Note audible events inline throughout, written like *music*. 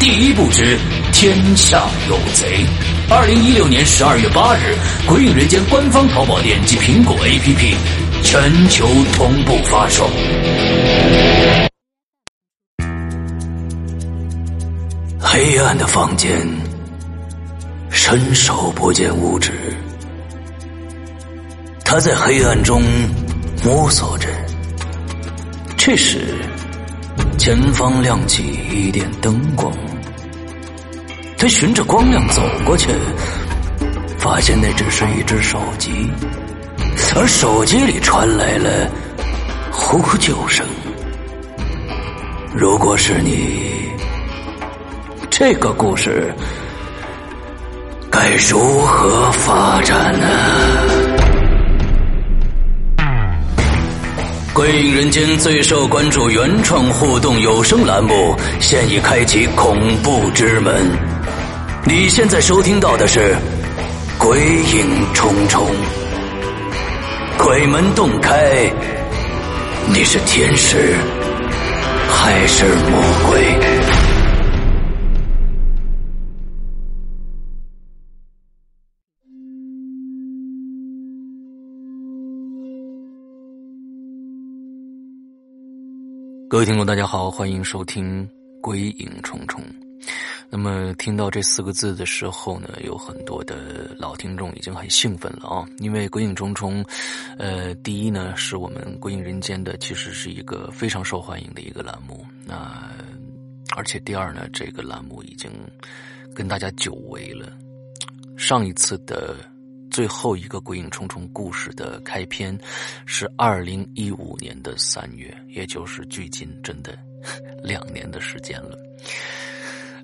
第一步之天下有贼。二零一六年十二月八日，《鬼影人间》官方淘宝店及苹果 APP 全球同步发售。黑暗的房间，伸手不见五指。他在黑暗中摸索着。这时，前方亮起一点灯光。他循着光亮走过去，发现那只是一只手机，而手机里传来了呼救声。如果是你，这个故事该如何发展呢？鬼影人间最受关注原创互动有声栏目，现已开启恐怖之门。你现在收听到的是《鬼影重重》，鬼门洞开，你是天使还是魔鬼？各位听众，大家好，欢迎收听《鬼影重重》。那么听到这四个字的时候呢，有很多的老听众已经很兴奋了啊！因为《鬼影重重》，呃，第一呢是我们《鬼影人间》的，其实是一个非常受欢迎的一个栏目。那而且第二呢，这个栏目已经跟大家久违了。上一次的最后一个《鬼影重重》故事的开篇是二零一五年的三月，也就是距今真的 *laughs* 两年的时间了。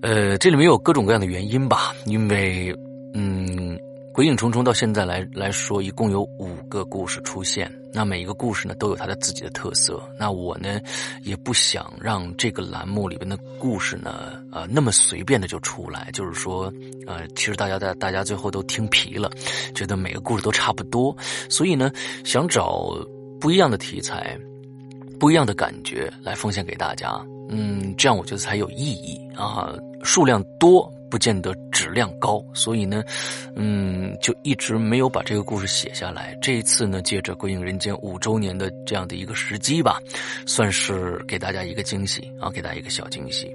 呃，这里面有各种各样的原因吧，因为，嗯，鬼影重重到现在来来说，一共有五个故事出现，那每一个故事呢都有它的自己的特色。那我呢也不想让这个栏目里边的故事呢，呃，那么随便的就出来，就是说，呃，其实大家在大家最后都听疲了，觉得每个故事都差不多，所以呢，想找不一样的题材，不一样的感觉来奉献给大家。嗯，这样我觉得才有意义啊。数量多不见得质量高，所以呢，嗯，就一直没有把这个故事写下来。这一次呢，借着《鬼影人间》五周年的这样的一个时机吧，算是给大家一个惊喜啊，给大家一个小惊喜。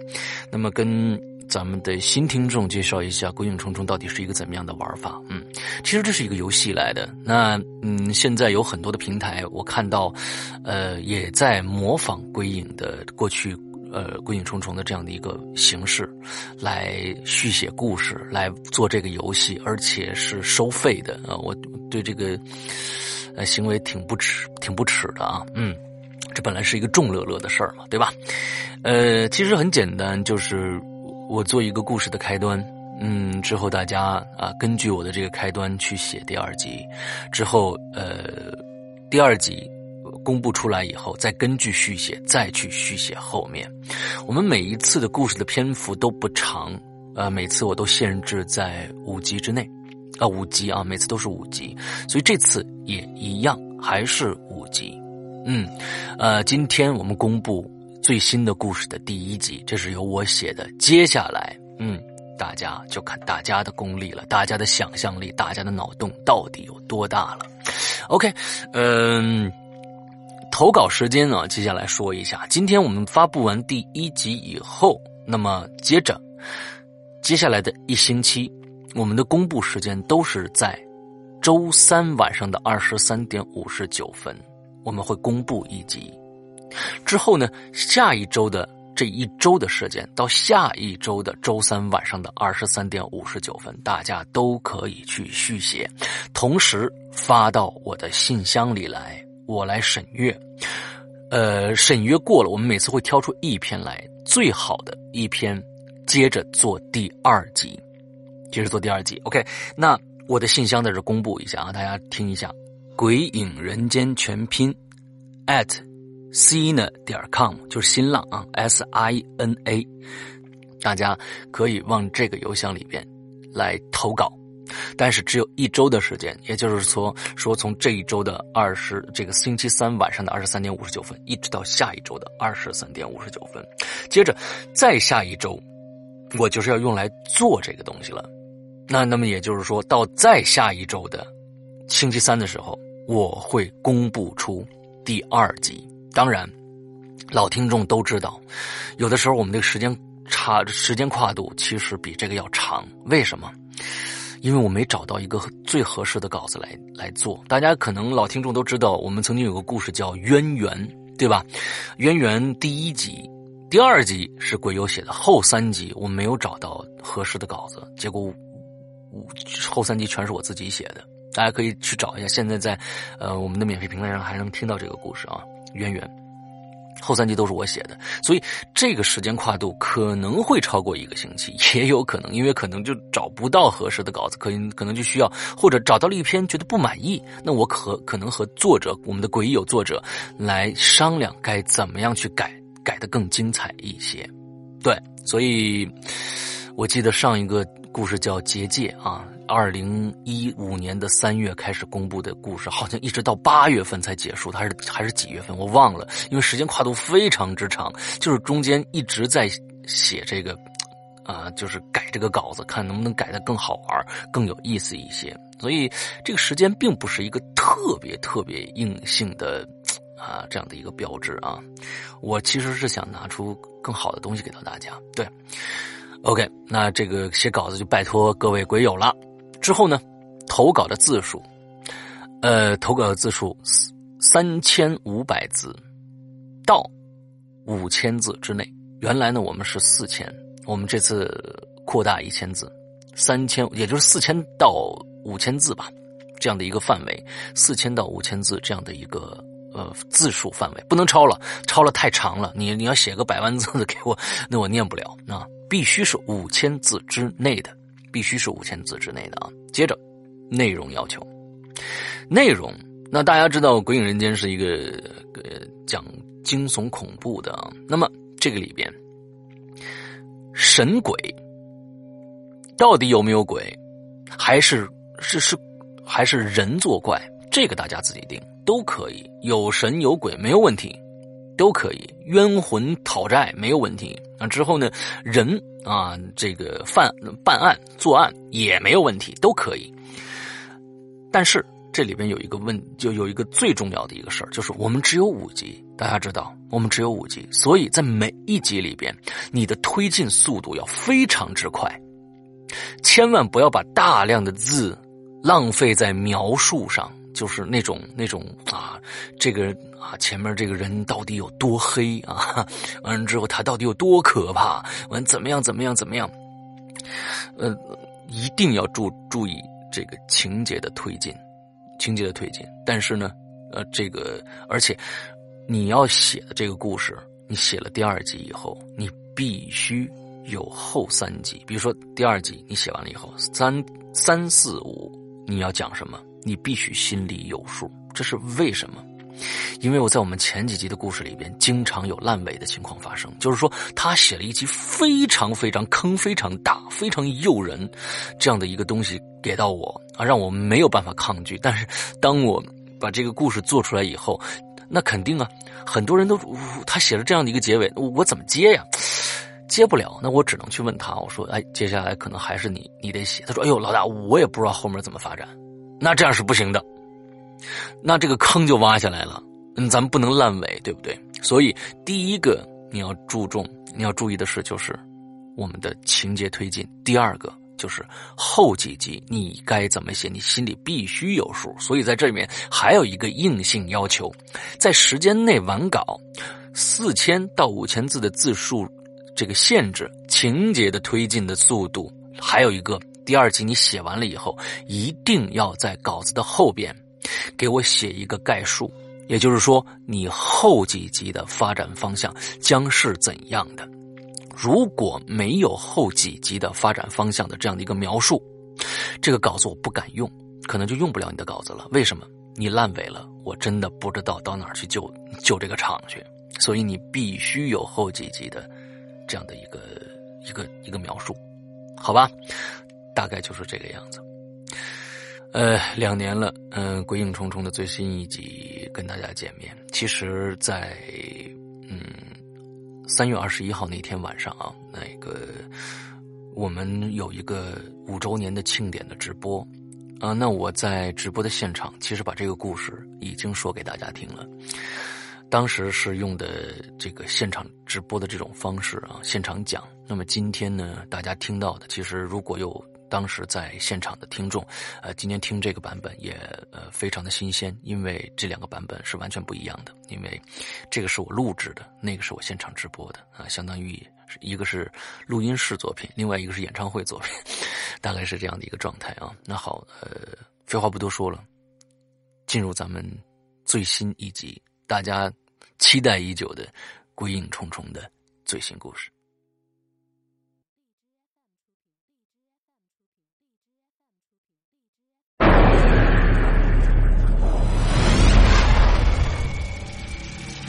那么，跟咱们的新听众介绍一下《鬼影重重》到底是一个怎么样的玩法？嗯，其实这是一个游戏来的。那嗯，现在有很多的平台，我看到，呃，也在模仿《鬼影》的过去。呃《鬼影重重》的这样的一个形式来续写故事，来做这个游戏，而且是收费的啊！我对这个呃行为挺不耻、挺不耻的啊！嗯，这本来是一个众乐乐的事儿嘛，对吧？呃，其实很简单，就是我做一个故事的开端。嗯，之后大家啊，根据我的这个开端去写第二集，之后呃，第二集公布出来以后，再根据续写再去续写后面。我们每一次的故事的篇幅都不长，呃，每次我都限制在五集之内，啊，五集啊，每次都是五集，所以这次也一样，还是五集。嗯，呃，今天我们公布最新的故事的第一集，这是由我写的。接下来，嗯。大家就看大家的功力了，大家的想象力，大家的脑洞到底有多大了？OK，嗯，投稿时间呢？接下来说一下，今天我们发布完第一集以后，那么接着接下来的一星期，我们的公布时间都是在周三晚上的二十三点五十九分，我们会公布一集。之后呢，下一周的。这一周的时间到下一周的周三晚上的二十三点五十九分，大家都可以去续写，同时发到我的信箱里来，我来审阅。呃，审阅过了，我们每次会挑出一篇来，最好的一篇，接着做第二集，接着做第二集。OK，那我的信箱在这公布一下啊，大家听一下，鬼影人间全拼，at。sina 点 com 就是新浪啊，s i n a，大家可以往这个邮箱里边来投稿，但是只有一周的时间，也就是说，说从这一周的二十这个星期三晚上的二十三点五十九分，一直到下一周的二十三点五十九分，接着再下一周，我就是要用来做这个东西了。那那么也就是说到再下一周的星期三的时候，我会公布出第二集。当然，老听众都知道，有的时候我们这个时间差、时间跨度其实比这个要长。为什么？因为我没找到一个最合适的稿子来来做。大家可能老听众都知道，我们曾经有个故事叫《渊源》，对吧？《渊源》第一集、第二集是鬼友写的，后三集我没有找到合适的稿子，结果后三集全是我自己写的。大家可以去找一下，现在在呃我们的免费平台上还能听到这个故事啊。渊源后三集都是我写的，所以这个时间跨度可能会超过一个星期，*laughs* 也有可能，因为可能就找不到合适的稿子，可能可能就需要，或者找到了一篇觉得不满意，那我可可能和作者，我们的鬼友作者来商量该怎么样去改，改的更精彩一些。对，所以我记得上一个故事叫结界啊。二零一五年的三月开始公布的故事，好像一直到八月份才结束，还是还是几月份，我忘了，因为时间跨度非常之长，就是中间一直在写这个，啊，就是改这个稿子，看能不能改的更好玩、更有意思一些。所以这个时间并不是一个特别特别硬性的啊这样的一个标志啊。我其实是想拿出更好的东西给到大家。对，OK，那这个写稿子就拜托各位鬼友了。之后呢，投稿的字数，呃，投稿的字数三千五百字到五千字之内。原来呢，我们是四千，我们这次扩大一千字，三千，也就是四千到五千字吧，这样的一个范围，四千到五千字这样的一个呃字数范围，不能超了，超了太长了。你你要写个百万字的给我，那我念不了啊，必须是五千字之内的。必须是五千字之内的啊！接着，内容要求，内容那大家知道《鬼影人间》是一个呃讲惊悚恐怖的啊。那么这个里边，神鬼到底有没有鬼，还是是是还是人作怪？这个大家自己定，都可以。有神有鬼没有问题，都可以。冤魂讨债没有问题。那之后呢，人。啊，这个犯办案作案也没有问题，都可以。但是这里边有一个问，就有一个最重要的一个事儿，就是我们只有五集，大家知道，我们只有五集，所以在每一集里边，你的推进速度要非常之快，千万不要把大量的字浪费在描述上。就是那种那种啊，这个啊前面这个人到底有多黑啊？完了之后他到底有多可怕？完怎么样怎么样怎么样？呃，一定要注注意这个情节的推进，情节的推进。但是呢，呃，这个而且你要写的这个故事，你写了第二集以后，你必须有后三集。比如说第二集你写完了以后，三三四五你要讲什么，你必须心里有数。这是为什么？因为我在我们前几集的故事里边，经常有烂尾的情况发生。就是说，他写了一集非常非常坑、非常大、非常诱人这样的一个东西给到我啊，让我没有办法抗拒。但是，当我把这个故事做出来以后，那肯定啊，很多人都他写了这样的一个结尾，我怎么接呀？接不了，那我只能去问他，我说：“哎，接下来可能还是你，你得写。”他说：“哎呦，老大，我也不知道后面怎么发展。”那这样是不行的。那这个坑就挖下来了，嗯，咱们不能烂尾，对不对？所以第一个你要注重、你要注意的是，就是我们的情节推进；第二个就是后几集你该怎么写，你心里必须有数。所以在这里面还有一个硬性要求，在时间内完稿，四千到五千字的字数这个限制，情节的推进的速度，还有一个第二集你写完了以后，一定要在稿子的后边。给我写一个概述，也就是说，你后几集的发展方向将是怎样的？如果没有后几集的发展方向的这样的一个描述，这个稿子我不敢用，可能就用不了你的稿子了。为什么？你烂尾了，我真的不知道到哪儿去救救这个场去。所以你必须有后几集的这样的一个一个一个描述，好吧？大概就是这个样子。呃，两年了，嗯，鬼影重重的最新一集跟大家见面。其实，在嗯三月二十一号那天晚上啊，那个我们有一个五周年的庆典的直播啊，那我在直播的现场，其实把这个故事已经说给大家听了。当时是用的这个现场直播的这种方式啊，现场讲。那么今天呢，大家听到的，其实如果有。当时在现场的听众，呃，今天听这个版本也呃非常的新鲜，因为这两个版本是完全不一样的。因为这个是我录制的，那个是我现场直播的啊，相当于一个是录音室作品，另外一个是演唱会作品，大概是这样的一个状态啊。那好，呃，废话不多说了，进入咱们最新一集，大家期待已久的《鬼影重重》的最新故事。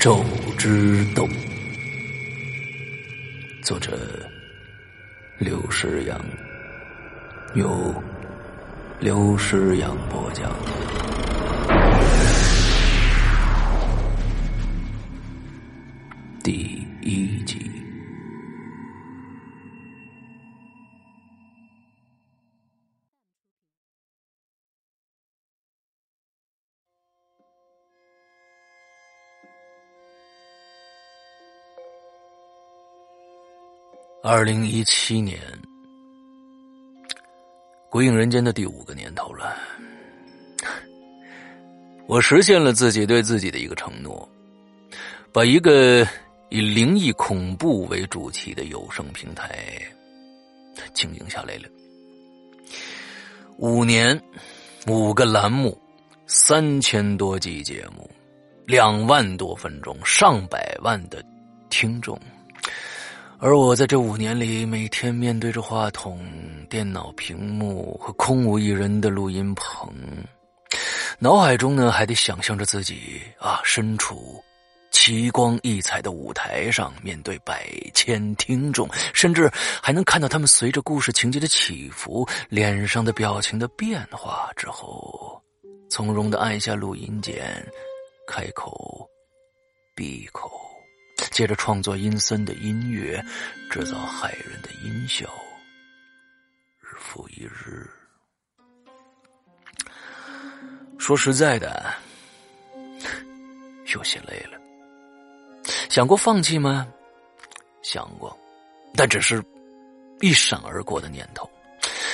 咒之洞，作者刘诗阳，由刘诗阳播讲，第一集。二零一七年，鬼影人间的第五个年头了。我实现了自己对自己的一个承诺，把一个以灵异恐怖为主题的有声平台经营下来了。五年，五个栏目，三千多集节目，两万多分钟，上百万的听众。而我在这五年里，每天面对着话筒、电脑屏幕和空无一人的录音棚，脑海中呢还得想象着自己啊身处奇光异彩的舞台上，面对百千听众，甚至还能看到他们随着故事情节的起伏，脸上的表情的变化之后，从容的按下录音键，开口，闭口。接着创作阴森的音乐，制造骇人的音效，日复一日。说实在的，有些累了。想过放弃吗？想过，但只是一闪而过的念头。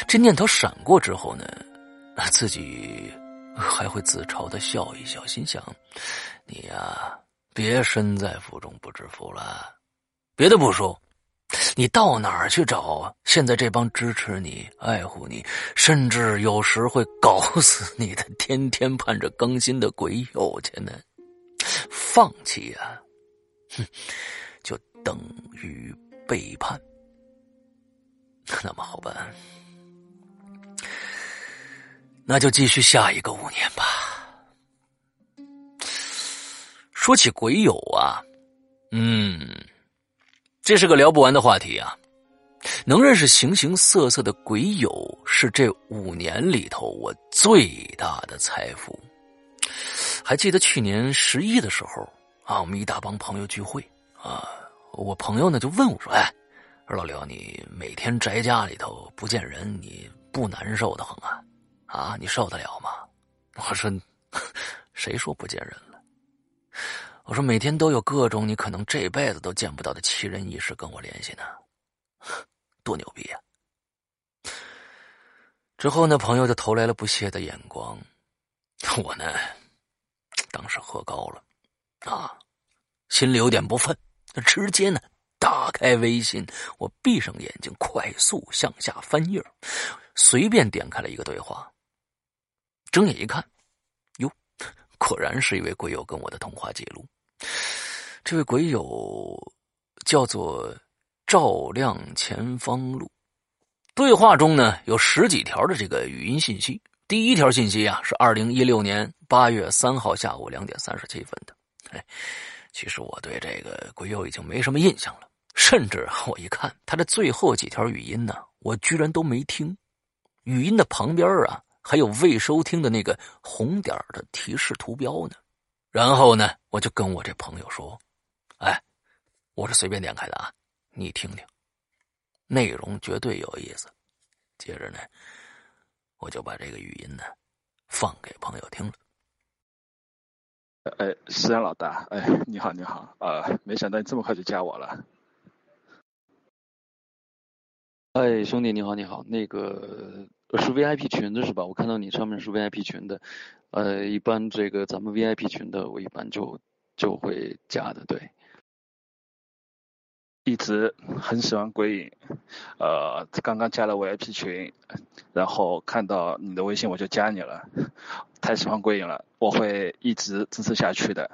这念头闪过之后呢，自己还会自嘲的笑一笑，心想：“你呀，别身在福中不知福了。”别的不说，你到哪儿去找啊？现在这帮支持你、爱护你，甚至有时会搞死你的，天天盼着更新的鬼友去呢？放弃呀，哼，就等于背叛。那么好办。那就继续下一个五年吧。说起鬼友啊，嗯，这是个聊不完的话题啊。能认识形形色色的鬼友，是这五年里头我最大的财富。还记得去年十一的时候啊，我们一大帮朋友聚会啊，我朋友呢就问我说：“哎，老刘，你每天宅家里头不见人，你不难受的很啊？”啊，你受得了吗？我说，*laughs* 谁说不见人？我说每天都有各种你可能这辈子都见不到的奇人异事跟我联系呢，多牛逼呀！之后呢，朋友就投来了不屑的眼光。我呢，当时喝高了，啊，心里有点不忿，直接呢打开微信，我闭上眼睛，快速向下翻页，随便点开了一个对话。睁眼一看，果然是一位鬼友跟我的通话记录。这位鬼友叫做照亮前方路。对话中呢有十几条的这个语音信息。第一条信息啊是二零一六年八月三号下午两点三十七分的。哎，其实我对这个鬼友已经没什么印象了，甚至我一看他的最后几条语音呢，我居然都没听。语音的旁边啊。还有未收听的那个红点的提示图标呢，然后呢，我就跟我这朋友说：“哎，我是随便点开的啊，你听听，内容绝对有意思。”接着呢，我就把这个语音呢放给朋友听了。哎，思阳老大，哎，你好，你好，呃，没想到你这么快就加我了。哎，兄弟，你好，你好，那个。是 VIP 群的是吧？我看到你上面是 VIP 群的，呃，一般这个咱们 VIP 群的，我一般就就会加的，对。一直很喜欢鬼影，呃，刚刚加了 VIP 群，然后看到你的微信我就加你了，太喜欢鬼影了，我会一直支持下去的。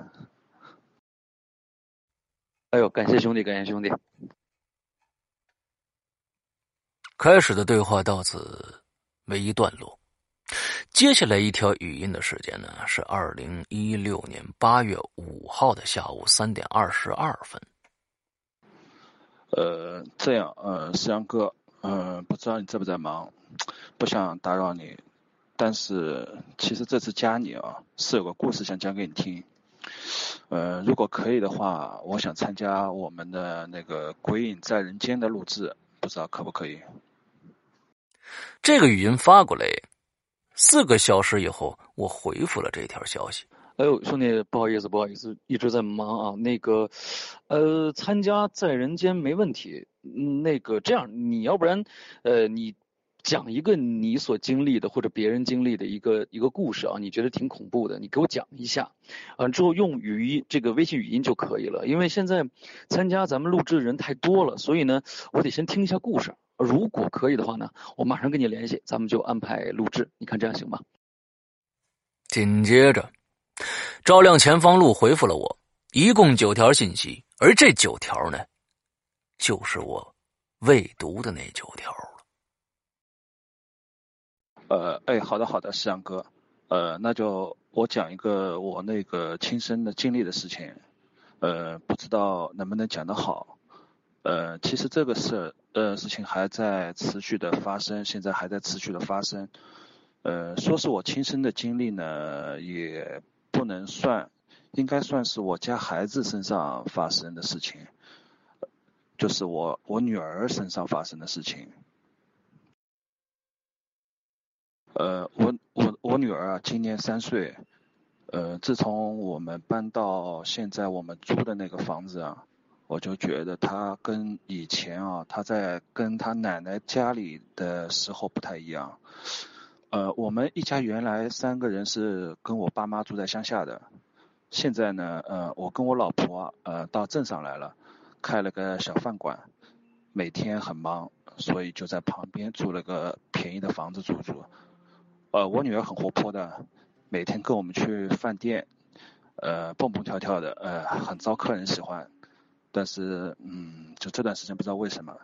哎呦，感谢兄弟，感谢兄弟。开始的对话到此。为一段落，接下来一条语音的时间呢是二零一六年八月五号的下午三点二十二分。呃，这样，呃，思阳哥，嗯，不知道你在不在忙，不想打扰你，但是其实这次加你啊，是有个故事想讲给你听。呃，如果可以的话，我想参加我们的那个《鬼影在人间》的录制，不知道可不可以？这个语音发过来，四个小时以后，我回复了这条消息。哎呦，兄弟，不好意思，不好意思，一直在忙啊。那个，呃，参加在人间没问题。那个，这样，你要不然，呃，你讲一个你所经历的或者别人经历的一个一个故事啊，你觉得挺恐怖的，你给我讲一下。完之后用语音这个微信语音就可以了，因为现在参加咱们录制的人太多了，所以呢，我得先听一下故事。如果可以的话呢，我马上跟你联系，咱们就安排录制。你看这样行吗？紧接着，照亮前方路回复了我，一共九条信息，而这九条呢，就是我未读的那九条了。呃，哎，好的，好的，石阳哥，呃，那就我讲一个我那个亲身的经历的事情，呃，不知道能不能讲得好。呃，其实这个事呃事情还在持续的发生，现在还在持续的发生。呃，说是我亲身的经历呢，也不能算，应该算是我家孩子身上发生的事情，就是我我女儿身上发生的事情。呃，我我我女儿啊，今年三岁。呃，自从我们搬到现在我们租的那个房子啊。我就觉得他跟以前啊，他在跟他奶奶家里的时候不太一样，呃，我们一家原来三个人是跟我爸妈住在乡下的，现在呢，呃，我跟我老婆呃到镇上来了，开了个小饭馆，每天很忙，所以就在旁边租了个便宜的房子住住。呃，我女儿很活泼的，每天跟我们去饭店，呃，蹦蹦跳跳的，呃，很招客人喜欢。但是，嗯，就这段时间不知道为什么，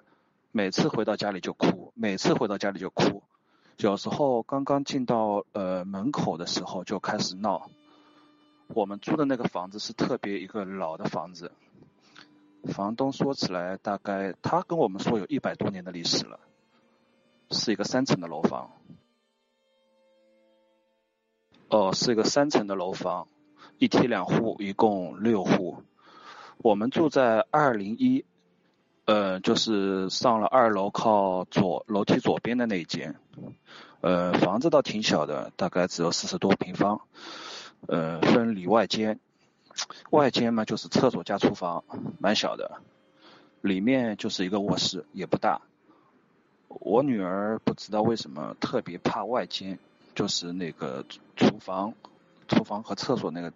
每次回到家里就哭，每次回到家里就哭。有时候刚刚进到呃门口的时候就开始闹。我们租的那个房子是特别一个老的房子，房东说起来大概他跟我们说有一百多年的历史了，是一个三层的楼房。哦，是一个三层的楼房，一梯两户，一共六户。我们住在二零一，呃，就是上了二楼靠左楼梯左边的那一间。呃，房子倒挺小的，大概只有四十多平方。呃，分里外间，外间嘛就是厕所加厨房，蛮小的。里面就是一个卧室，也不大。我女儿不知道为什么特别怕外间。就是那个厨房，厨房和厕所那个，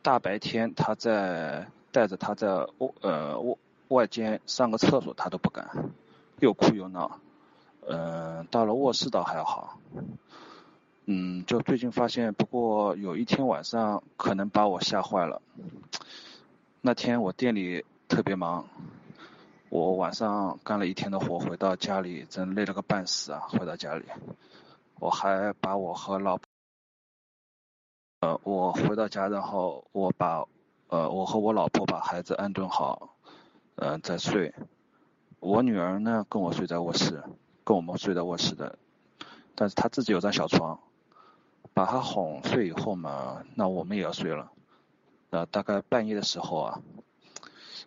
大白天她在带着他在外呃外外间上个厕所他都不敢，又哭又闹，嗯，到了卧室倒还好，嗯，就最近发现，不过有一天晚上可能把我吓坏了，那天我店里特别忙，我晚上干了一天的活，回到家里真累了个半死啊，回到家里。我还把我和老，呃，我回到家，然后我把，呃，我和我老婆把孩子安顿好，嗯，再睡。我女儿呢，跟我睡在卧室，跟我们睡在卧室的，但是她自己有张小床，把她哄睡以后嘛，那我们也要睡了。呃，大概半夜的时候啊，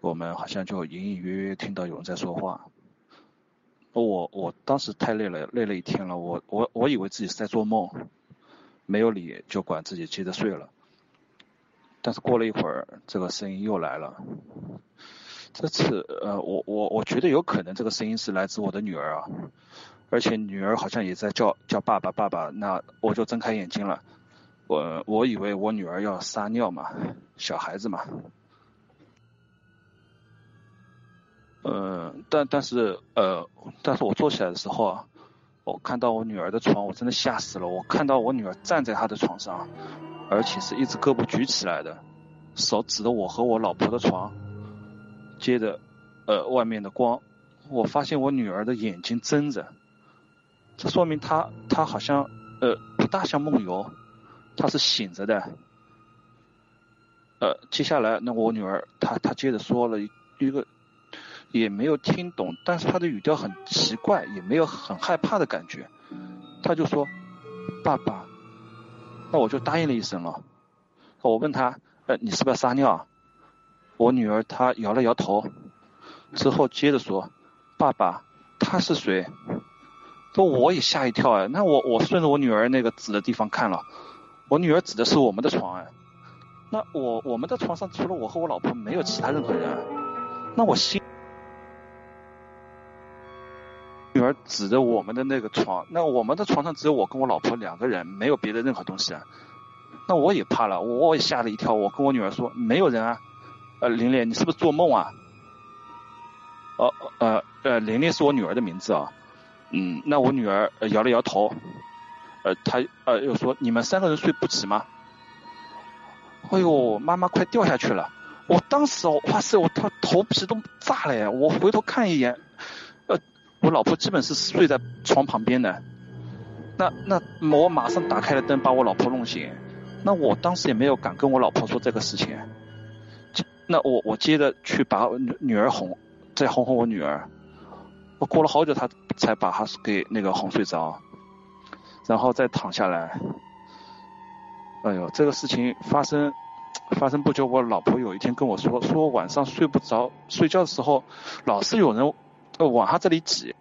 我们好像就隐隐约约听到有人在说话。我我当时太累了，累了一天了，我我我以为自己是在做梦，没有理，就管自己接着睡了。但是过了一会儿，这个声音又来了。这次呃，我我我觉得有可能这个声音是来自我的女儿啊，而且女儿好像也在叫叫爸爸爸爸，那我就睁开眼睛了，我我以为我女儿要撒尿嘛，小孩子嘛。嗯，但但是呃，但是我坐起来的时候啊，我看到我女儿的床，我真的吓死了。我看到我女儿站在她的床上，而且是一只胳膊举起来的，手指着我和我老婆的床。接着，呃，外面的光，我发现我女儿的眼睛睁着，这说明她她好像呃不大像梦游，她是醒着的。呃，接下来那我女儿她她接着说了一一个。也没有听懂，但是她的语调很奇怪，也没有很害怕的感觉。她就说：“爸爸。”那我就答应了一声了。我问他：“呃，你是不是要撒尿？”我女儿她摇了摇头，之后接着说：“爸爸，他是谁？”说我也吓一跳哎。那我我顺着我女儿那个指的地方看了，我女儿指的是我们的床哎。那我我们的床上除了我和我老婆，没有其他任何人。那我心。儿指着我们的那个床，那我们的床上只有我跟我老婆两个人，没有别的任何东西啊。那我也怕了，我也吓了一跳。我跟我女儿说没有人啊。呃，玲玲，你是不是做梦啊？哦，呃，呃，玲玲是我女儿的名字啊。嗯，那我女儿摇了摇头。呃，她呃又说你们三个人睡不起吗？哎呦，妈妈快掉下去了！我当时哇塞，我她头皮都炸了呀！我回头看一眼。我老婆基本是睡在床旁边的，那那我马上打开了灯，把我老婆弄醒。那我当时也没有敢跟我老婆说这个事情，那我我接着去把女儿哄，再哄哄我女儿。我过了好久，她才把她给那个哄睡着，然后再躺下来。哎呦，这个事情发生发生不久，我老婆有一天跟我说，说晚上睡不着，睡觉的时候老是有人。往她这里挤，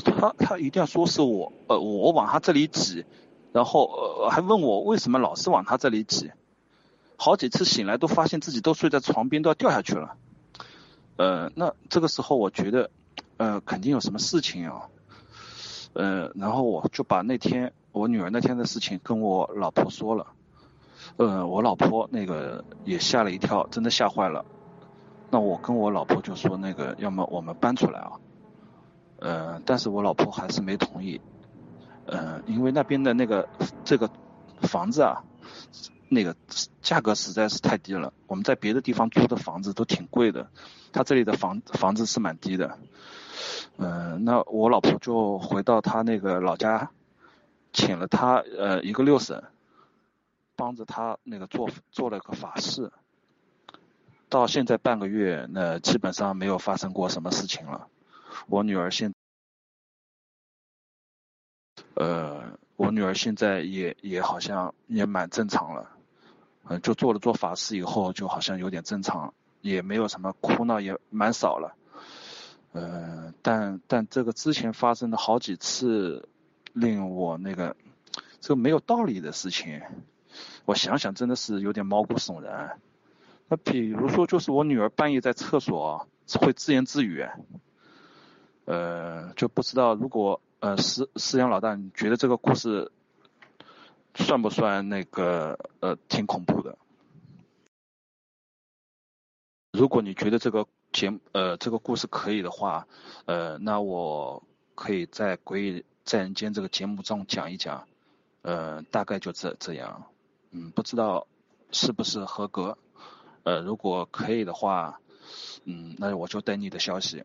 他他他一定要说是我，呃，我往他这里挤，然后呃还问我为什么老是往他这里挤，好几次醒来都发现自己都睡在床边都要掉下去了，呃，那这个时候我觉得，呃，肯定有什么事情啊，呃，然后我就把那天我女儿那天的事情跟我老婆说了，呃，我老婆那个也吓了一跳，真的吓坏了。那我跟我老婆就说那个，要么我们搬出来啊，呃，但是我老婆还是没同意，呃，因为那边的那个这个房子啊，那个价格实在是太低了，我们在别的地方租的房子都挺贵的，他这里的房房子是蛮低的。嗯，那我老婆就回到她那个老家，请了他呃一个六婶，帮着他那个做做了个法事。到现在半个月，那基本上没有发生过什么事情了。我女儿现，呃，我女儿现在也也好像也蛮正常了，嗯，就做了做法事以后，就好像有点正常，也没有什么哭闹，也蛮少了。呃，但但这个之前发生的好几次令我那个这个没有道理的事情，我想想真的是有点毛骨悚然。那比如说，就是我女儿半夜在厕所会自言自语，呃，就不知道如果呃思思阳老大，你觉得这个故事算不算那个呃挺恐怖的？如果你觉得这个。节目呃，这个故事可以的话，呃，那我可以在《鬼在人间》这个节目中讲一讲，呃，大概就这这样，嗯，不知道是不是合格，呃，如果可以的话，嗯，那我就等你的消息。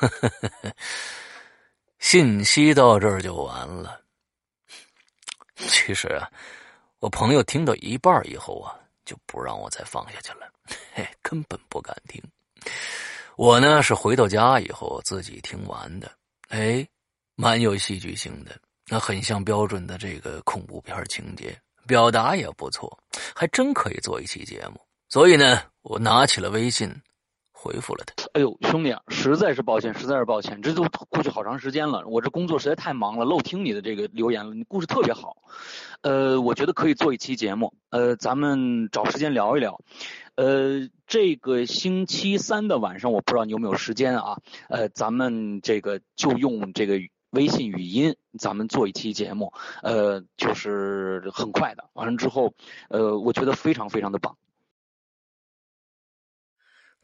呵呵呵呵信息到这儿就完了。其实啊，我朋友听到一半以后啊。就不让我再放下去了，嘿，根本不敢听。我呢是回到家以后自己听完的，哎，蛮有戏剧性的，那很像标准的这个恐怖片情节，表达也不错，还真可以做一期节目。所以呢，我拿起了微信。回复了他。哎呦，兄弟啊，实在是抱歉，实在是抱歉，这都过去好长时间了，我这工作实在太忙了，漏听你的这个留言了。你故事特别好，呃，我觉得可以做一期节目，呃，咱们找时间聊一聊。呃，这个星期三的晚上，我不知道你有没有时间啊？呃，咱们这个就用这个微信语音，咱们做一期节目，呃，就是很快的，完了之后，呃，我觉得非常非常的棒。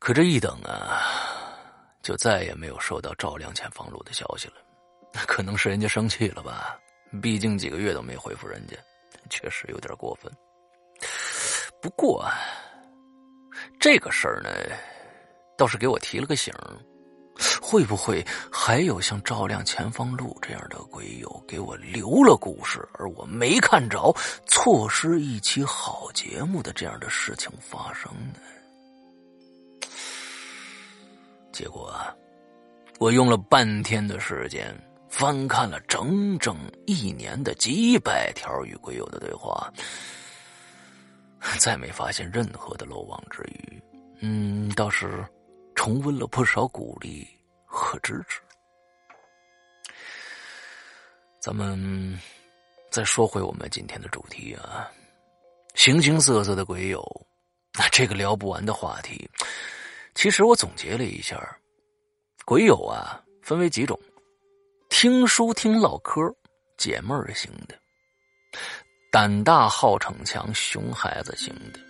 可这一等啊，就再也没有收到赵亮前方路的消息了。可能是人家生气了吧？毕竟几个月都没回复人家，确实有点过分。不过这个事儿呢，倒是给我提了个醒会不会还有像赵亮前方路这样的鬼友给我留了故事，而我没看着，错失一期好节目的这样的事情发生呢？结果，我用了半天的时间翻看了整整一年的几百条与鬼友的对话，再没发现任何的漏网之鱼。嗯，倒是重温了不少鼓励和支持。咱们再说回我们今天的主题啊，形形色色的鬼友，那这个聊不完的话题。其实我总结了一下，鬼友啊分为几种：听书听唠嗑、解闷儿型的；胆大好逞强、熊孩子型的；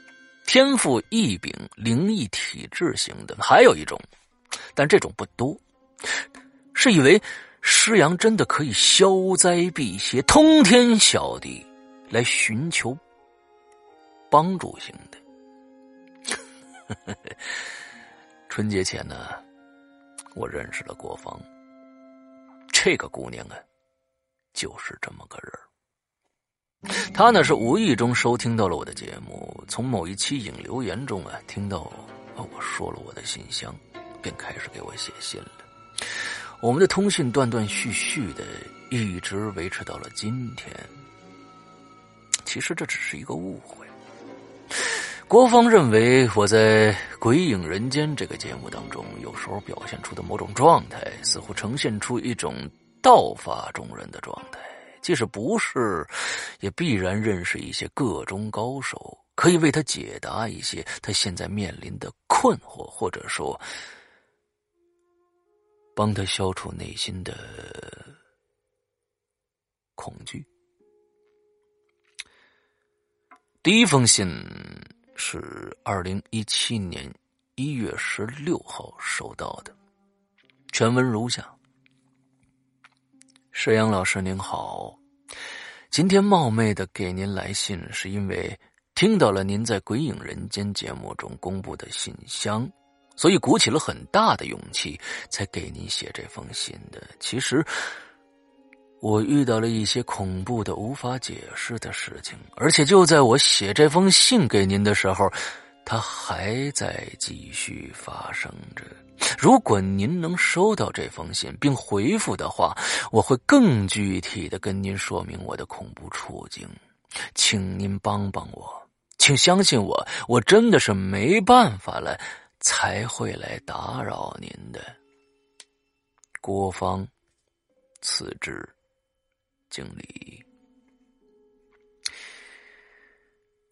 天赋异禀、灵异体质型的；还有一种，但这种不多，是以为施阳真的可以消灾避邪、通天晓地，来寻求帮助型的。*laughs* 春节前呢，我认识了郭芳。这个姑娘啊，就是这么个人她呢是无意中收听到了我的节目，从某一期影留言中啊听到我说了我的信箱，便开始给我写信了。我们的通信断断续续的，一直维持到了今天。其实这只是一个误会。郭芳认为我在《鬼影人间》这个节目当中，有时候表现出的某种状态，似乎呈现出一种道法中人的状态。即使不是，也必然认识一些各中高手，可以为他解答一些他现在面临的困惑，或者说帮他消除内心的恐惧。第一封信是二零一七年一月十六号收到的，全文如下：石阳老师您好，今天冒昧的给您来信，是因为听到了您在《鬼影人间》节目中公布的信箱。所以鼓起了很大的勇气，才给您写这封信的。其实，我遇到了一些恐怖的、无法解释的事情，而且就在我写这封信给您的时候，它还在继续发生着。如果您能收到这封信并回复的话，我会更具体的跟您说明我的恐怖处境，请您帮帮我，请相信我，我真的是没办法了。才会来打扰您的，郭芳，辞职经理。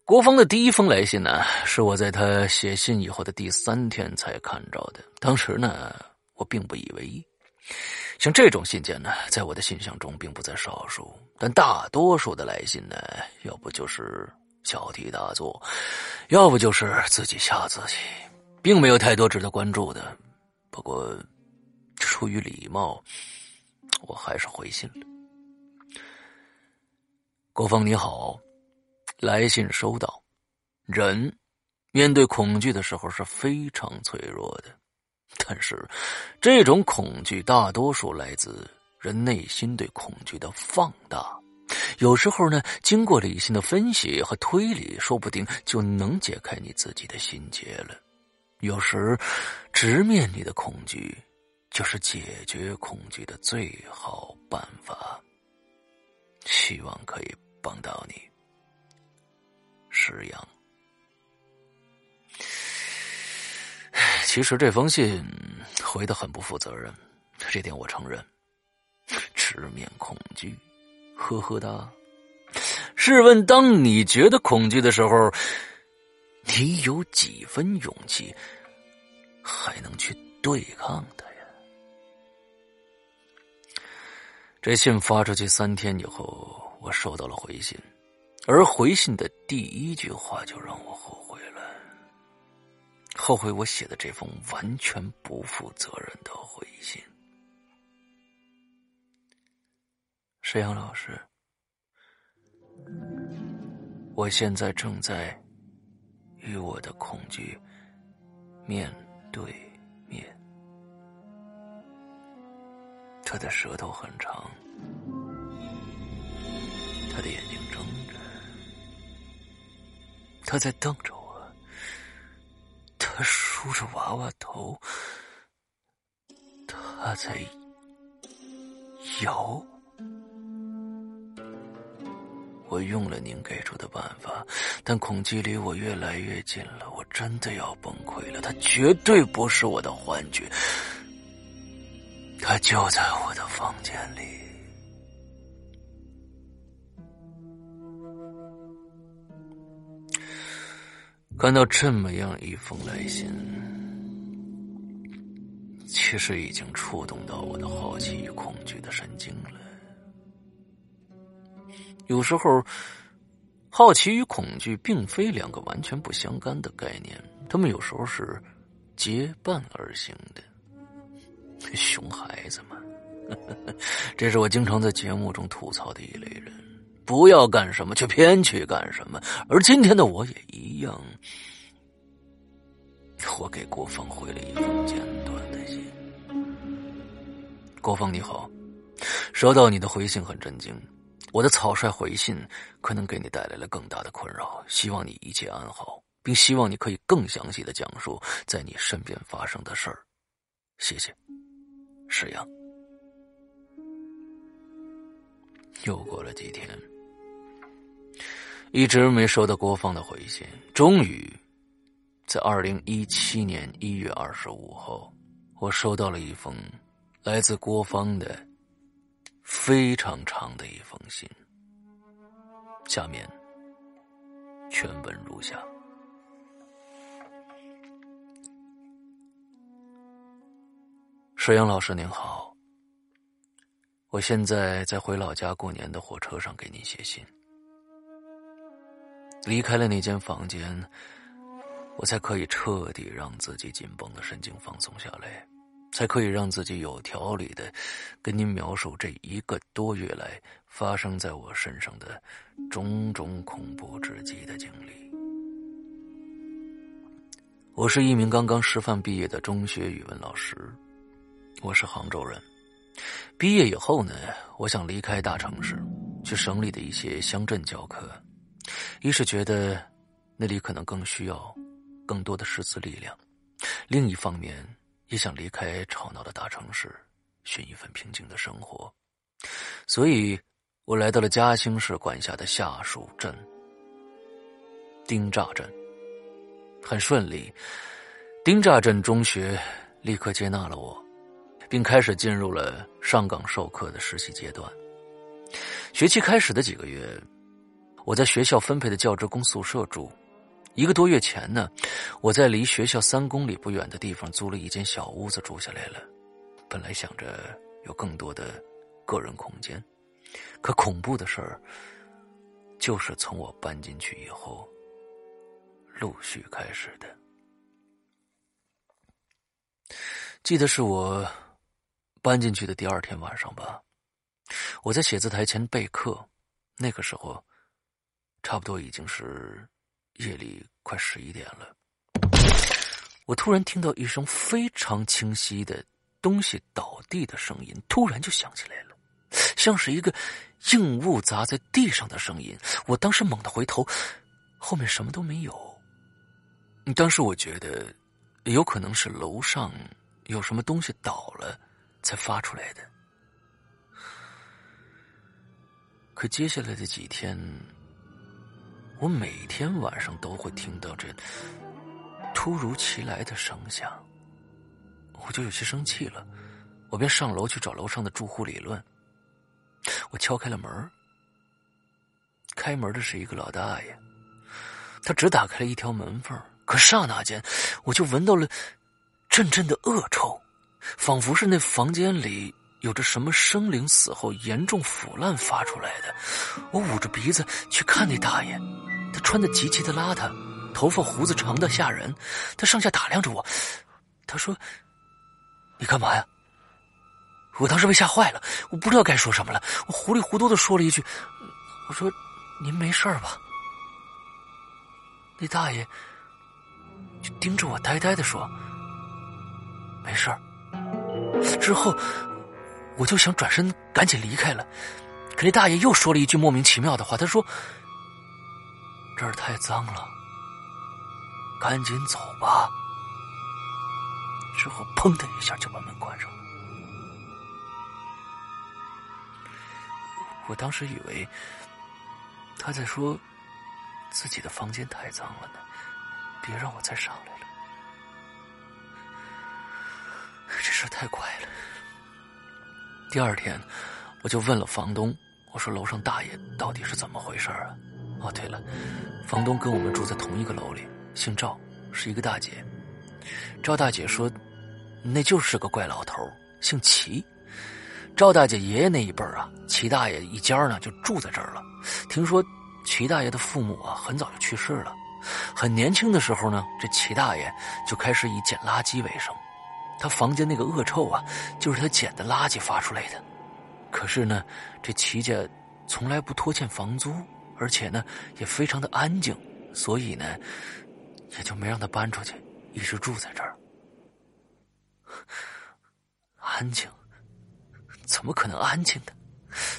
郭峰的第一封来信呢，是我在他写信以后的第三天才看着的。当时呢，我并不以为意。像这种信件呢，在我的信箱中并不在少数，但大多数的来信呢，要不就是小题大做，要不就是自己吓自己。并没有太多值得关注的，不过出于礼貌，我还是回信了。郭峰你好，来信收到。人面对恐惧的时候是非常脆弱的，但是这种恐惧大多数来自人内心对恐惧的放大。有时候呢，经过理性的分析和推理，说不定就能解开你自己的心结了。有时，直面你的恐惧，就是解决恐惧的最好办法。希望可以帮到你，石阳。其实这封信回的很不负责任，这点我承认。直面恐惧，呵呵哒。试问，当你觉得恐惧的时候？你有几分勇气，还能去对抗他呀？这信发出去三天以后，我收到了回信，而回信的第一句话就让我后悔了，后悔我写的这封完全不负责任的回信。石阳老师，我现在正在。与我的恐惧面对面，他的舌头很长，他的眼睛睁着，他在瞪着我，他梳着娃娃头，他在摇。我用了您给出的办法，但恐惧离我越来越近了，我真的要崩溃了。他绝对不是我的幻觉，他就在我的房间里。看到这么样一封来信，其实已经触动到我的好奇与恐惧的神经了。有时候，好奇与恐惧并非两个完全不相干的概念，他们有时候是结伴而行的。*laughs* 熊孩子们，*laughs* 这是我经常在节目中吐槽的一类人，不要干什么却偏去干什么。而今天的我也一样，我给郭峰回了一封简短的信。郭峰你好，收到你的回信很震惊。我的草率回信可能给你带来了更大的困扰，希望你一切安好，并希望你可以更详细的讲述在你身边发生的事儿。谢谢，石阳。又过了几天，一直没收到郭放的回信，终于在二零一七年一月二十五号，我收到了一封来自郭芳的。非常长的一封信，下面全文如下：石阳老师您好，我现在在回老家过年的火车上给您写信。离开了那间房间，我才可以彻底让自己紧绷的神经放松下来，才可以让自己有条理的跟您描述这一个多月来发生在我身上的种种恐怖至极的经历。我是一名刚刚师范毕业的中学语文老师，我是杭州人。毕业以后呢，我想离开大城市，去省里的一些乡镇教课。一是觉得那里可能更需要更多的师资力量，另一方面也想离开吵闹的大城市，寻一份平静的生活。所以，我来到了嘉兴市管辖的下属镇丁栅镇。很顺利，丁栅镇中学立刻接纳了我，并开始进入了上岗授课的实习阶段。学期开始的几个月，我在学校分配的教职工宿舍住。一个多月前呢，我在离学校三公里不远的地方租了一间小屋子住下来了。本来想着有更多的个人空间，可恐怖的事儿就是从我搬进去以后。陆续开始的，记得是我搬进去的第二天晚上吧。我在写字台前备课，那个时候差不多已经是夜里快十一点了。我突然听到一声非常清晰的东西倒地的声音，突然就响起来了，像是一个硬物砸在地上的声音。我当时猛地回头，后面什么都没有。当时我觉得，有可能是楼上有什么东西倒了，才发出来的。可接下来的几天，我每天晚上都会听到这突如其来的声响，我就有些生气了。我便上楼去找楼上的住户理论。我敲开了门，开门的是一个老大爷，他只打开了一条门缝。可刹那间，我就闻到了阵阵的恶臭，仿佛是那房间里有着什么生灵死后严重腐烂发出来的。我捂着鼻子去看那大爷，他穿的极其的邋遢，头发胡子长的吓人。他上下打量着我，他说：“你干嘛呀？”我当时被吓坏了，我不知道该说什么了，我糊里糊涂的说了一句：“我说您没事吧？”那大爷。就盯着我，呆呆的说：“没事儿。”之后，我就想转身赶紧离开了，可那大爷又说了一句莫名其妙的话，他说：“这儿太脏了，赶紧走吧。”之后，砰的一下就把门关上了。我当时以为他在说自己的房间太脏了呢。别让我再上来了，这事太怪了。第二天，我就问了房东，我说楼上大爷到底是怎么回事啊？哦，对了，房东跟我们住在同一个楼里，姓赵，是一个大姐。赵大姐说，那就是个怪老头，姓齐。赵大姐爷爷那一辈啊，齐大爷一家呢就住在这儿了。听说齐大爷的父母啊很早就去世了。很年轻的时候呢，这齐大爷就开始以捡垃圾为生。他房间那个恶臭啊，就是他捡的垃圾发出来的。可是呢，这齐家从来不拖欠房租，而且呢也非常的安静，所以呢也就没让他搬出去，一直住在这儿。安静？怎么可能安静的？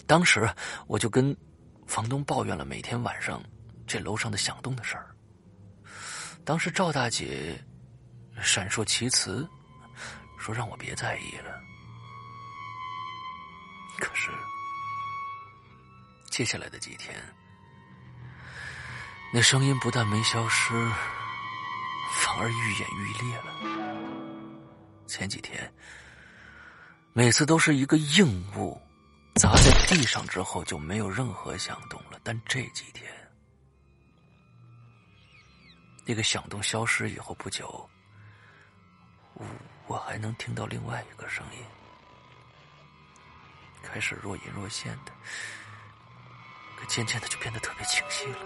当时我就跟房东抱怨了每天晚上这楼上的响动的事儿。当时赵大姐闪烁其词，说让我别在意了。可是接下来的几天，那声音不但没消失，反而愈演愈烈了。前几天，每次都是一个硬物砸在地上之后就没有任何响动了，但这几天。那个响动消失以后不久，呜我还能听到另外一个声音，开始若隐若现的，可渐渐的就变得特别清晰了。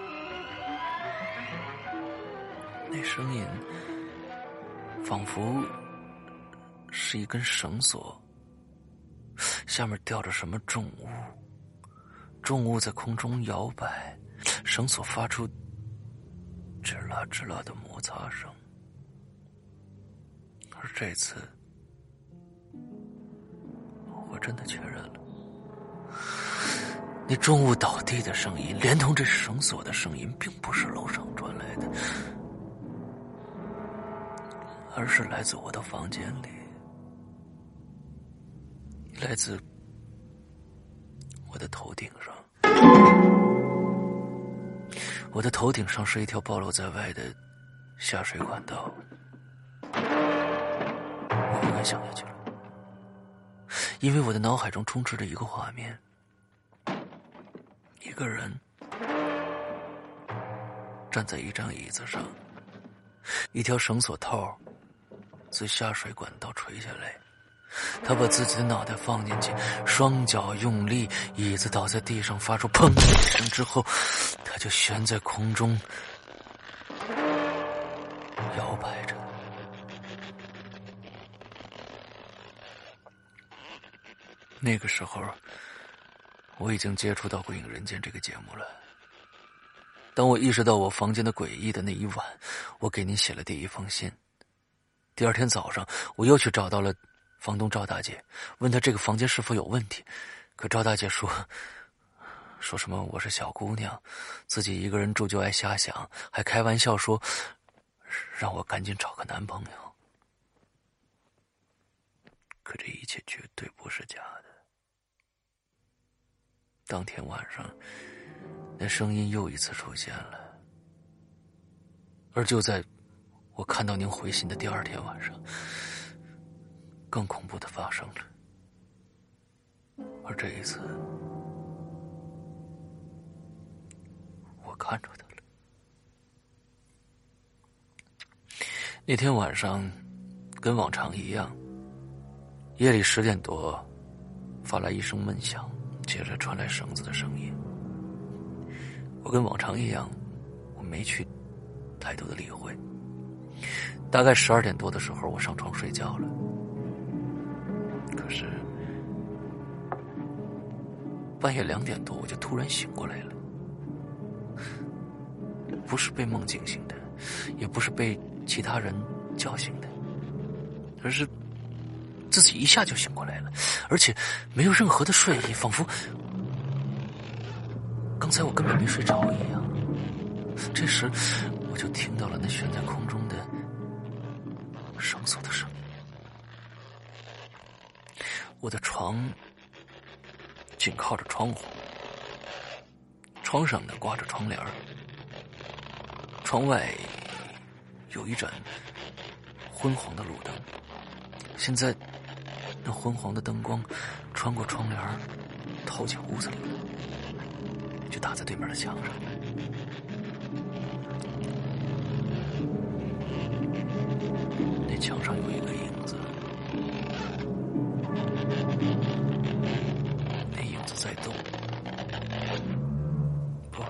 那声音仿佛是一根绳索，下面吊着什么重物，重物在空中摇摆，绳索发出吱啦吱啦的摩擦声。而这次，我真的确认了，那重物倒地的声音，连同这绳索的声音，并不是楼上传来的，而是来自我的房间里，来自我的头顶上。我的头顶上是一条暴露在外的下水管道。我不敢想下去了，因为我的脑海中充斥着一个画面：一个人站在一张椅子上，一条绳索套自下水管道垂下来，他把自己的脑袋放进去，双脚用力，椅子倒在地上，发出“砰”的一声之后，他就悬在空中，摇摆着。那个时候，我已经接触到《鬼影人间》这个节目了。当我意识到我房间的诡异的那一晚，我给您写了第一封信。第二天早上，我又去找到了房东赵大姐，问她这个房间是否有问题。可赵大姐说，说什么我是小姑娘，自己一个人住就爱瞎想，还开玩笑说，让我赶紧找个男朋友。可这一切绝对不是假的。当天晚上，那声音又一次出现了，而就在我看到您回信的第二天晚上，更恐怖的发生了。而这一次，我看着他了。那天晚上，跟往常一样，夜里十点多，发来一声闷响。接着传来绳子的声音，我跟往常一样，我没去太多的理会。大概十二点多的时候，我上床睡觉了。可是半夜两点多，我就突然醒过来了，不是被梦惊醒的，也不是被其他人叫醒的，而是。自己一下就醒过来了，而且没有任何的睡意，仿佛刚才我根本没睡着一样。这时，我就听到了那悬在空中的绳索的声音。我的床紧靠着窗户，窗上呢挂着窗帘窗外有一盏昏黄的路灯，现在。那昏黄的灯光穿过窗帘，透进屋子里，就打在对面的墙上。那墙上有一个影子，那影子在动，不，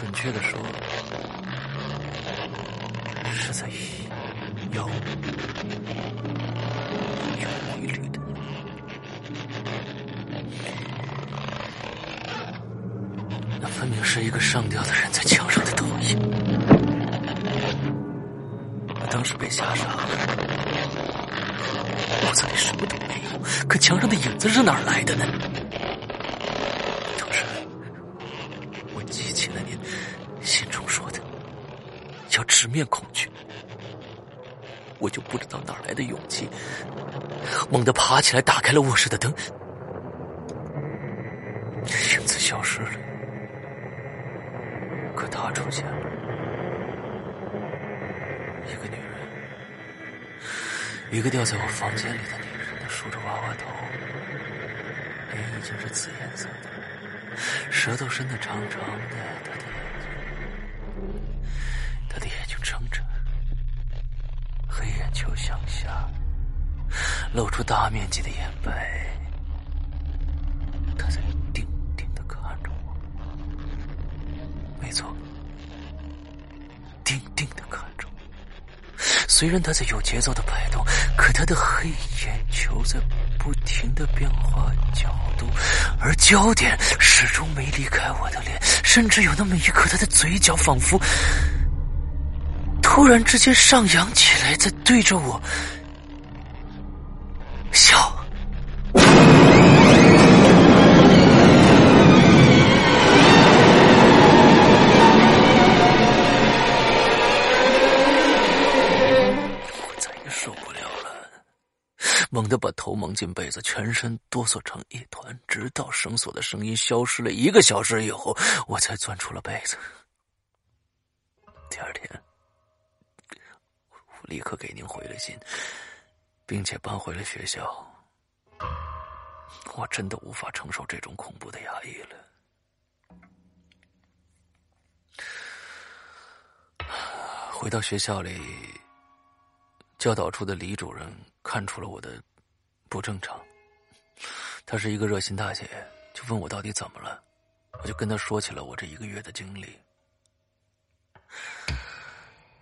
准确的说，是在摇。分明是一个上吊的人在墙上的投影。我当时被吓傻了，屋子里什么都没有，可墙上的影子是哪儿来的呢？同时，我记起了您信中说的，要直面恐惧。我就不知道哪来的勇气，猛地爬起来，打开了卧室的灯，影子消失了。可他出现了，一个女人，一个掉在我房间里的女人，她梳着娃娃头，脸已经是紫颜色的，舌头伸得长长的，她的眼睛，她的眼睛睁着，黑眼球向下，露出大面积的眼白。他在定定的看着我，没错，定定的看着我。虽然他在有节奏的摆动，他的黑眼球在不停的变化角度，而焦点始终没离开我的脸，甚至有那么一刻，他的嘴角仿佛突然之间上扬起来，在对着我猛地把头蒙进被子，全身哆嗦成一团，直到绳索的声音消失了一个小时以后，我才钻出了被子。第二天，我立刻给您回了信，并且搬回了学校。我真的无法承受这种恐怖的压抑了。回到学校里，教导处的李主任看出了我的不正常，她是一个热心大姐，就问我到底怎么了，我就跟她说起了我这一个月的经历。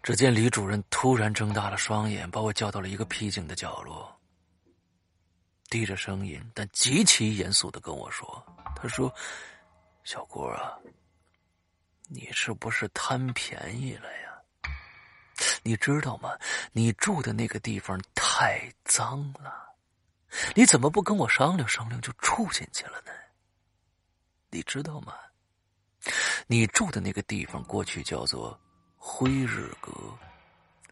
只见李主任突然睁大了双眼，把我叫到了一个僻静的角落，低着声音但极其严肃的跟我说：“他说，小郭啊，你是不是贪便宜了呀？你知道吗？你住的那个地方太脏了，你怎么不跟我商量商量就住进去了呢？你知道吗？你住的那个地方过去叫做……”辉日阁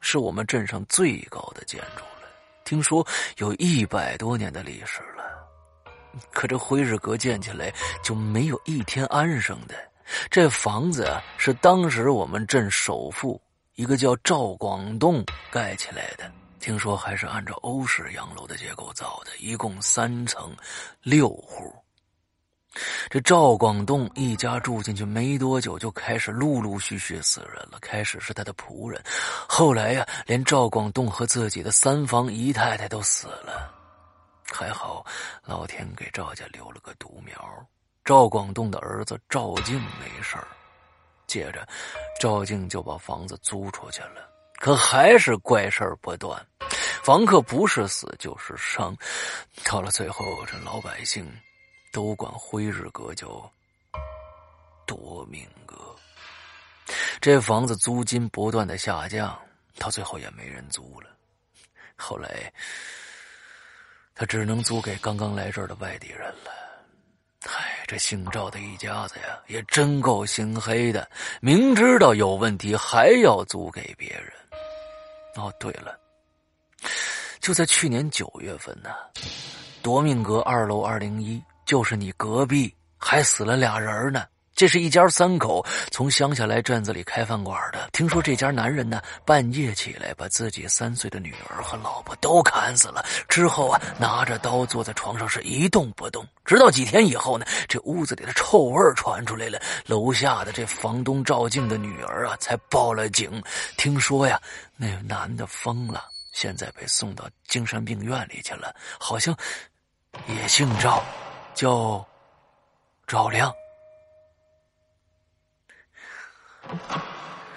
是我们镇上最高的建筑了，听说有一百多年的历史了。可这辉日阁建起来就没有一天安生的。这房子，是当时我们镇首富一个叫赵广栋盖起来的，听说还是按照欧式洋楼的结构造的，一共三层，六户。这赵广栋一家住进去没多久，就开始陆陆续续死人了。开始是他的仆人，后来呀，连赵广栋和自己的三房姨太太都死了。还好，老天给赵家留了个独苗，赵广栋的儿子赵静没事。接着，赵静就把房子租出去了。可还是怪事儿不断，房客不是死就是伤。到了最后，这老百姓。都管辉日阁叫夺命阁。这房子租金不断的下降，到最后也没人租了。后来，他只能租给刚刚来这儿的外地人了。唉，这姓赵的一家子呀，也真够心黑的，明知道有问题还要租给别人。哦，对了，就在去年九月份呢，夺命阁二楼二零一。就是你隔壁还死了俩人呢，这是一家三口从乡下来镇子里开饭馆的。听说这家男人呢，半夜起来把自己三岁的女儿和老婆都砍死了，之后啊，拿着刀坐在床上是一动不动。直到几天以后呢，这屋子里的臭味传出来了，楼下的这房东赵静的女儿啊，才报了警。听说呀，那个男的疯了，现在被送到精神病院里去了，好像也姓赵。叫赵亮，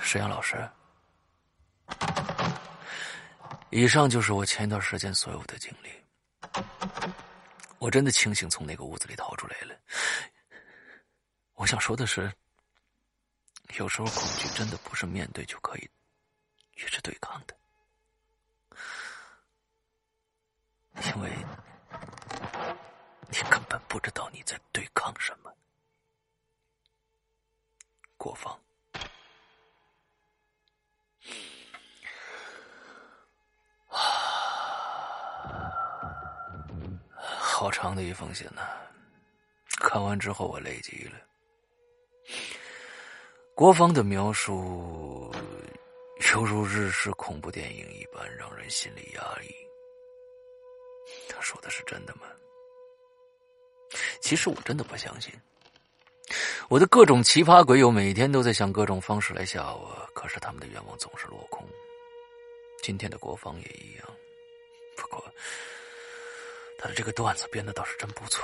石阳老师。以上就是我前一段时间所有的经历。我真的庆幸从那个屋子里逃出来了。我想说的是，有时候恐惧真的不是面对就可以对抗的，因为。你根本不知道你在对抗什么，国防。啊，好长的一封信呐！看完之后我累极了。国防的描述犹如日式恐怖电影一般，让人心里压抑。他说的是真的吗？其实我真的不相信，我的各种奇葩鬼友每天都在想各种方式来吓我，可是他们的愿望总是落空。今天的国防也一样，不过他的这个段子编的倒是真不错。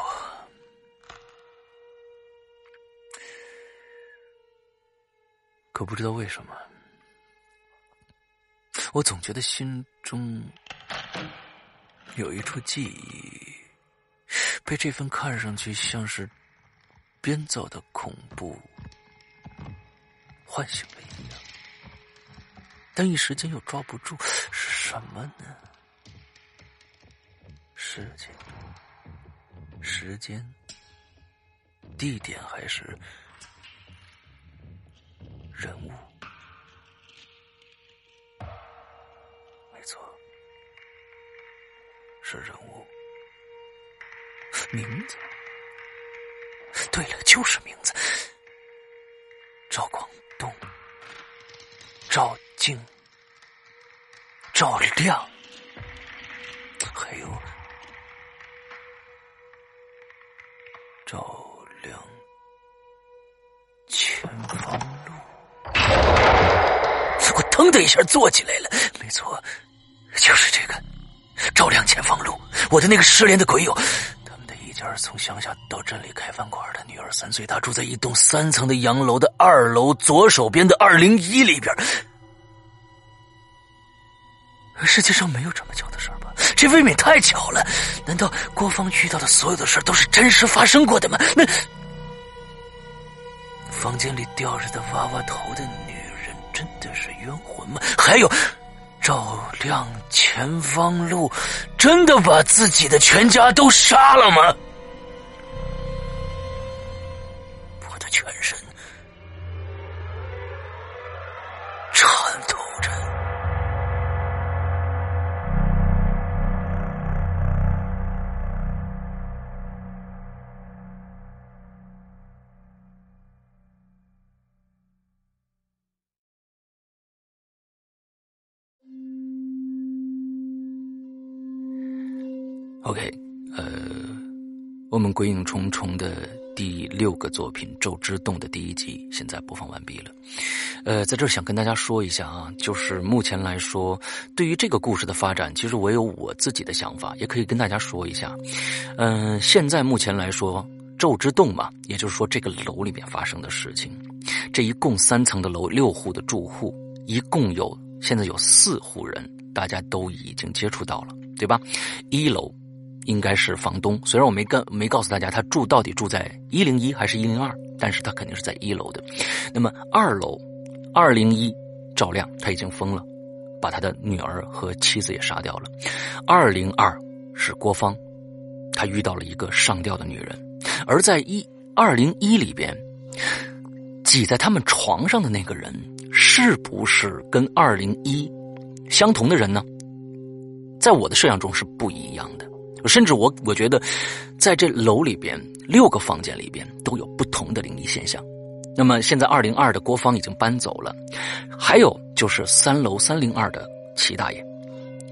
可不知道为什么，我总觉得心中有一处记忆，被这份看上去像是编造的恐怖唤醒了一样，但一时间又抓不住是什么呢？事情、时间、地点还是？人物，是人物。名字，对了，就是名字。赵广东、赵静、赵亮，还有赵亮，前方。路。我腾的一下坐起来了，没错，就是这个照亮前方路，我的那个失联的鬼友，他们的一家从乡下到镇里开饭馆的女儿三岁，她住在一栋三层的洋楼的二楼左手边的二零一里边。世界上没有这么巧的事吧？这未免太巧了。难道郭芳遇到的所有的事都是真实发生过的吗？那房间里吊着的娃娃头的女人。真的是冤魂吗？还有，照亮前方路真的把自己的全家都杀了吗？我的全身我们鬼影重重的第六个作品《咒之洞》的第一集现在播放完毕了。呃，在这儿想跟大家说一下啊，就是目前来说，对于这个故事的发展，其实我有我自己的想法，也可以跟大家说一下。嗯，现在目前来说，《咒之洞》嘛，也就是说这个楼里面发生的事情，这一共三层的楼，六户的住户，一共有现在有四户人，大家都已经接触到了，对吧？一楼。应该是房东，虽然我没跟没告诉大家他住到底住在一零一还是一零二，但是他肯定是在一楼的。那么二楼二零一赵亮他已经疯了，把他的女儿和妻子也杀掉了。二零二是郭芳，他遇到了一个上吊的女人，而在一二零一里边挤在他们床上的那个人是不是跟二零一相同的人呢？在我的设想中是不一样的。甚至我我觉得，在这楼里边六个房间里边都有不同的灵异现象。那么现在二零二的郭芳已经搬走了，还有就是三楼三零二的齐大爷，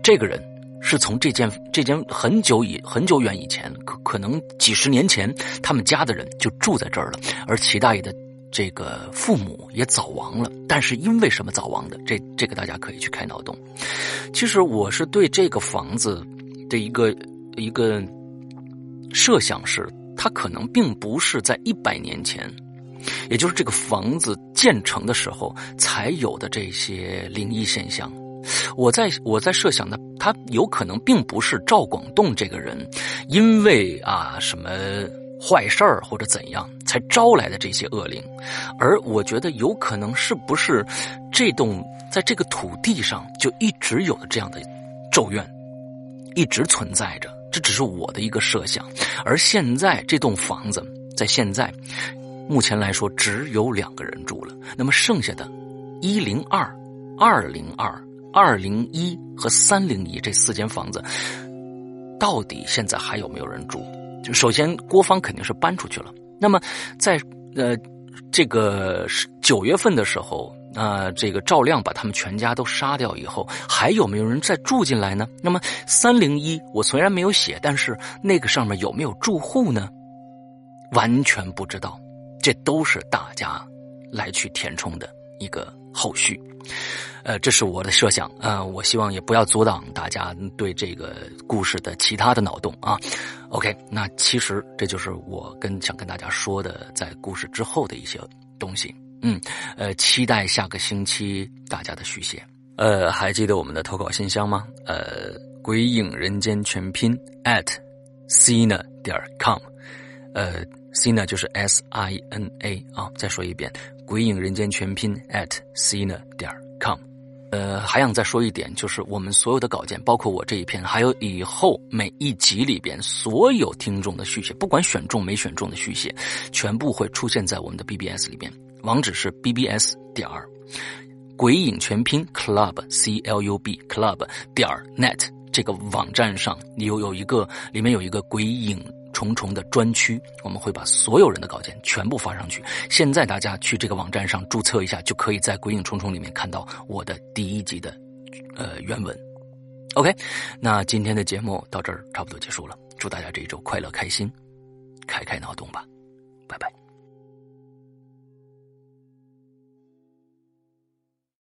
这个人是从这间这间很久以很久远以前，可可能几十年前他们家的人就住在这儿了，而齐大爷的这个父母也早亡了。但是因为什么早亡的？这这个大家可以去开脑洞。其实我是对这个房子的一个。一个设想是，它可能并不是在一百年前，也就是这个房子建成的时候才有的这些灵异现象。我在我在设想的，他有可能并不是赵广栋这个人，因为啊什么坏事儿或者怎样才招来的这些恶灵，而我觉得有可能是不是这栋在这个土地上就一直有的这样的咒怨，一直存在着。这只是我的一个设想，而现在这栋房子在现在目前来说只有两个人住了。那么剩下的，一零二、二零二、二零一和三零一这四间房子，到底现在还有没有人住？就首先郭芳肯定是搬出去了。那么在呃这个九月份的时候。呃这个赵亮把他们全家都杀掉以后，还有没有人再住进来呢？那么三零一我虽然没有写，但是那个上面有没有住户呢？完全不知道，这都是大家来去填充的一个后续。呃，这是我的设想啊，我希望也不要阻挡大家对这个故事的其他的脑洞啊。OK，那其实这就是我跟想跟大家说的，在故事之后的一些东西。嗯，呃，期待下个星期大家的续写。呃，还记得我们的投稿信箱吗？呃，鬼影人间全拼 at sina 点 com，呃，sina 就是 s i n a 啊。再说一遍，鬼影人间全拼 at sina 点 com。呃，还想再说一点，就是我们所有的稿件，包括我这一篇，还有以后每一集里边所有听众的续写，不管选中没选中的续写，全部会出现在我们的 BBS 里边。网址是 BBS 点儿鬼影全拼 Club C L U B Club 点 net 这个网站上，有有一个里面有一个鬼影。重重的专区，我们会把所有人的稿件全部发上去。现在大家去这个网站上注册一下，就可以在《鬼影重重》里面看到我的第一集的呃原文。OK，那今天的节目到这儿差不多结束了。祝大家这一周快乐开心，开开脑洞吧，拜拜。